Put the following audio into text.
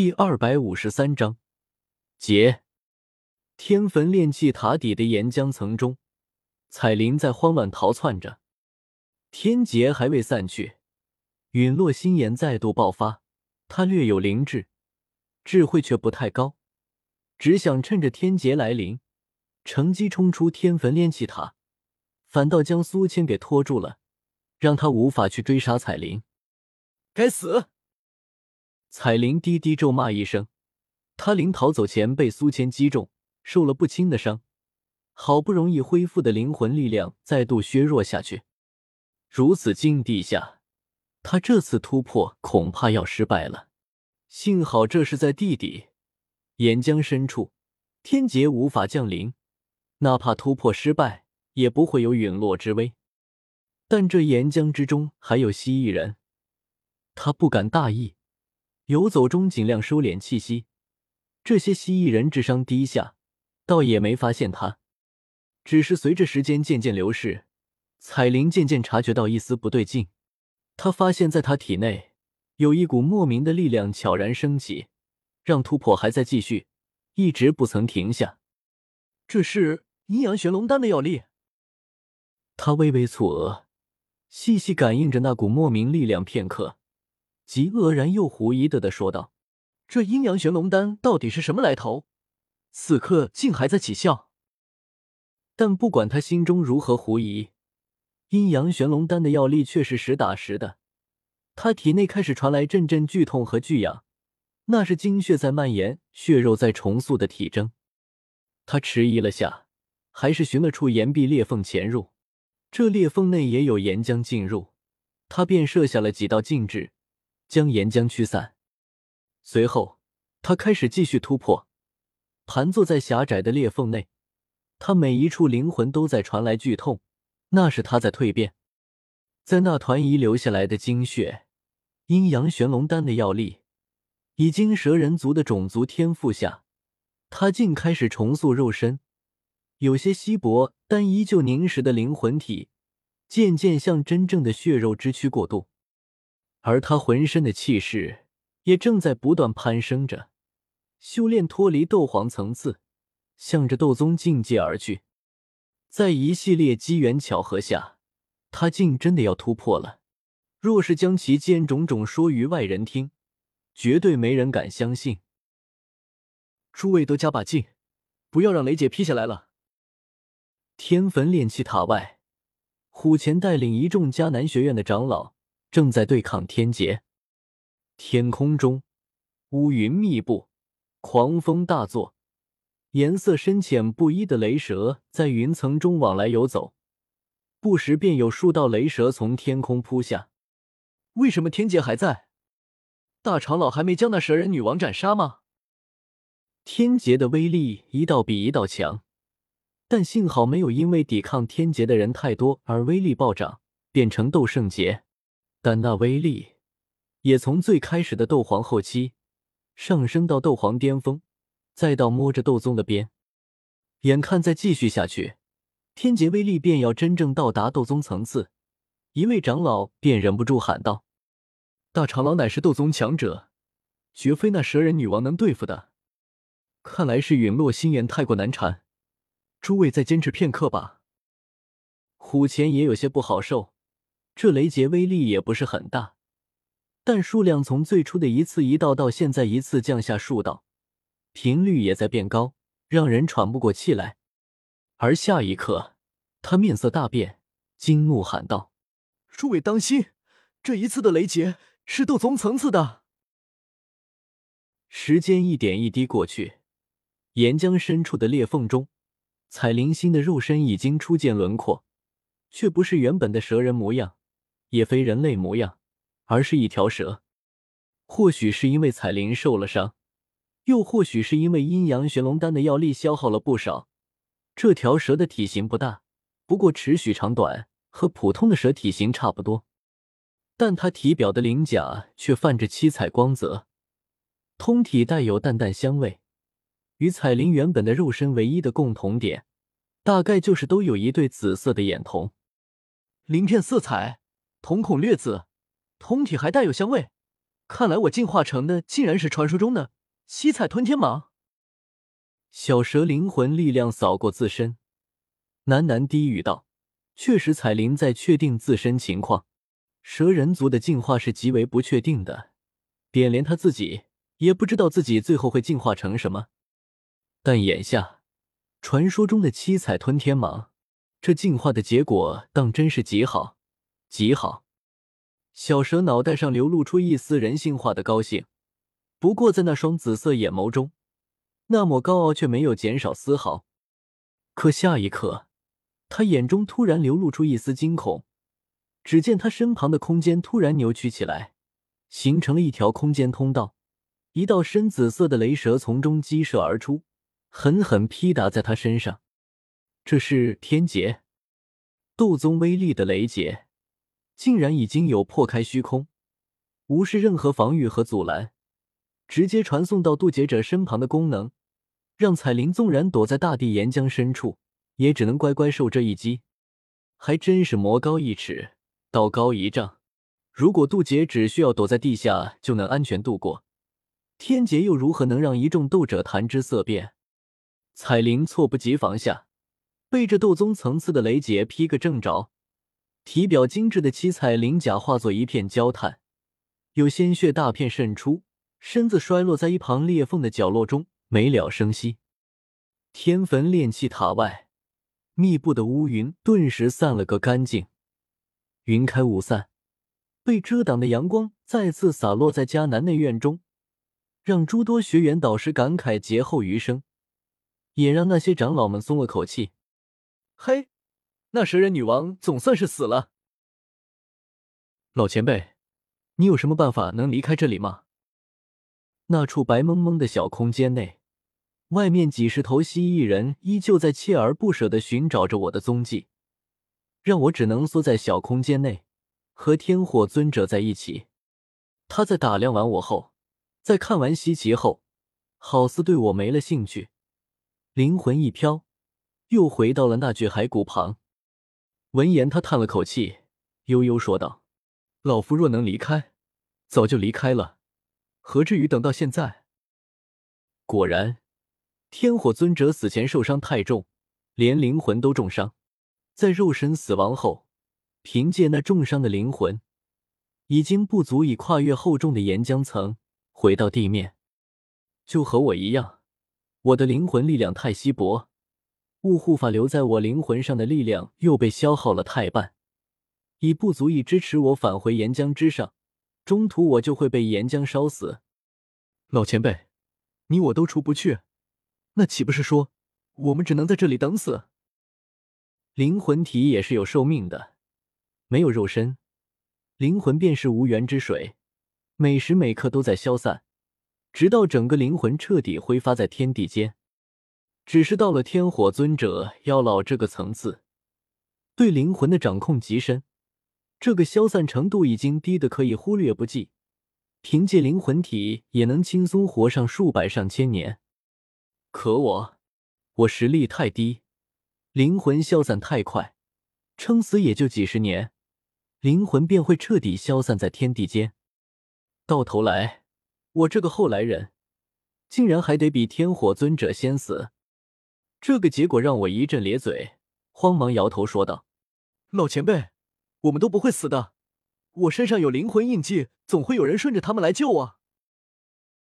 第二百五十三章，劫。天坟炼气塔底的岩浆层中，彩铃在慌乱逃窜着。天劫还未散去，陨落心炎再度爆发。他略有灵智，智慧却不太高，只想趁着天劫来临，乘机冲出天坟炼气塔，反倒将苏谦给拖住了，让他无法去追杀彩铃。该死！彩铃低低咒骂一声，他临逃走前被苏谦击中，受了不轻的伤，好不容易恢复的灵魂力量再度削弱下去。如此境地下，他这次突破恐怕要失败了。幸好这是在地底岩浆深处，天劫无法降临，哪怕突破失败，也不会有陨落之危。但这岩浆之中还有蜥蜴人，他不敢大意。游走中尽量收敛气息，这些蜥蜴人智商低下，倒也没发现他。只是随着时间渐渐流逝，彩铃渐渐察觉到一丝不对劲。他发现，在他体内有一股莫名的力量悄然升起，让突破还在继续，一直不曾停下。这是阴阳玄龙丹的药力。他微微蹙额，细细感应着那股莫名力量，片刻。即愕然又狐疑的的说道：“这阴阳玄龙丹到底是什么来头？此刻竟还在起效。”但不管他心中如何狐疑，阴阳玄龙丹的药力却是实打实的。他体内开始传来阵阵剧痛和剧痒，那是精血在蔓延，血肉在重塑的体征。他迟疑了下，还是寻了处岩壁裂缝潜入。这裂缝内也有岩浆进入，他便设下了几道禁制。将岩浆驱散，随后他开始继续突破。盘坐在狭窄的裂缝内，他每一处灵魂都在传来剧痛，那是他在蜕变。在那团遗留下来的精血、阴阳玄龙丹的药力，以及蛇人族的种族天赋下，他竟开始重塑肉身。有些稀薄但依旧凝实的灵魂体，渐渐向真正的血肉之躯过渡。而他浑身的气势也正在不断攀升着，修炼脱离斗皇层次，向着斗宗境界而去。在一系列机缘巧合下，他竟真的要突破了。若是将其间种种说于外人听，绝对没人敢相信。诸位都加把劲，不要让雷姐劈下来了。天坟炼气塔外，虎钳带领一众迦南学院的长老。正在对抗天劫，天空中乌云密布，狂风大作，颜色深浅不一的雷蛇在云层中往来游走，不时便有数道雷蛇从天空扑下。为什么天劫还在？大长老还没将那蛇人女王斩杀吗？天劫的威力一道比一道强，但幸好没有因为抵抗天劫的人太多而威力暴涨，变成斗圣劫。但那威力也从最开始的斗皇后期上升到斗皇巅峰，再到摸着斗宗的边。眼看再继续下去，天劫威力便要真正到达斗宗层次，一位长老便忍不住喊道：“大长老乃是斗宗强者，绝非那蛇人女王能对付的。看来是陨落心炎太过难缠，诸位再坚持片刻吧。”虎钳也有些不好受。这雷劫威力也不是很大，但数量从最初的一次一道到现在一次降下数道，频率也在变高，让人喘不过气来。而下一刻，他面色大变，惊怒喊道：“诸位当心，这一次的雷劫是斗宗层次的！”时间一点一滴过去，岩浆深处的裂缝中，彩灵心的肉身已经初见轮廓，却不是原本的蛇人模样。也非人类模样，而是一条蛇。或许是因为彩铃受了伤，又或许是因为阴阳玄龙丹的药力消耗了不少。这条蛇的体型不大，不过尺许长短，和普通的蛇体型差不多。但它体表的鳞甲却泛着七彩光泽，通体带有淡淡香味。与彩铃原本的肉身唯一的共同点，大概就是都有一对紫色的眼瞳，鳞片色彩。瞳孔略紫，通体还带有香味，看来我进化成的竟然是传说中的七彩吞天蟒。小蛇灵魂力量扫过自身，喃喃低语道：“确实，彩铃在确定自身情况。蛇人族的进化是极为不确定的，便连他自己也不知道自己最后会进化成什么。但眼下，传说中的七彩吞天蟒，这进化的结果当真是极好，极好。”小蛇脑袋上流露出一丝人性化的高兴，不过在那双紫色眼眸中。那抹高傲却没有减少丝毫，可下一刻，他眼中突然流露出一丝惊恐。只见他身旁的空间突然扭曲起来，形成了一条空间通道，一道深紫色的雷蛇从中激射而出，狠狠劈打在他身上。这是天劫，斗宗威力的雷劫，竟然已经有破开虚空，无视任何防御和阻拦，直接传送到渡劫者身旁的功能。让彩铃纵然躲在大地岩浆深处，也只能乖乖受这一击。还真是魔高一尺，道高一丈。如果渡劫只需要躲在地下就能安全度过，天劫又如何能让一众斗者谈之色变？彩铃猝不及防下，被这斗宗层次的雷劫劈个正着，体表精致的七彩鳞甲化作一片焦炭，有鲜血大片渗出，身子摔落在一旁裂缝的角落中。没了声息，天坟炼气塔外，密布的乌云顿时散了个干净，云开雾散，被遮挡的阳光再次洒落在迦南内院中，让诸多学员导师感慨劫后余生，也让那些长老们松了口气。嘿，那蛇人女王总算是死了。老前辈，你有什么办法能离开这里吗？那处白蒙蒙的小空间内。外面几十头蜥蜴人依旧在锲而不舍的寻找着我的踪迹，让我只能缩在小空间内，和天火尊者在一起。他在打量完我后，在看完稀奇后，好似对我没了兴趣，灵魂一飘，又回到了那具骸骨旁。闻言，他叹了口气，悠悠说道：“老夫若能离开，早就离开了，何至于等到现在？”果然。天火尊者死前受伤太重，连灵魂都重伤，在肉身死亡后，凭借那重伤的灵魂，已经不足以跨越厚重的岩浆层回到地面。就和我一样，我的灵魂力量太稀薄，雾护法留在我灵魂上的力量又被消耗了太半，已不足以支持我返回岩浆之上，中途我就会被岩浆烧死。老前辈，你我都出不去。那岂不是说，我们只能在这里等死？灵魂体也是有寿命的，没有肉身，灵魂便是无源之水，每时每刻都在消散，直到整个灵魂彻底挥发在天地间。只是到了天火尊者妖老这个层次，对灵魂的掌控极深，这个消散程度已经低的可以忽略不计，凭借灵魂体也能轻松活上数百上千年。可我，我实力太低，灵魂消散太快，撑死也就几十年，灵魂便会彻底消散在天地间。到头来，我这个后来人，竟然还得比天火尊者先死。这个结果让我一阵咧嘴，慌忙摇头说道：“老前辈，我们都不会死的，我身上有灵魂印记，总会有人顺着他们来救我。”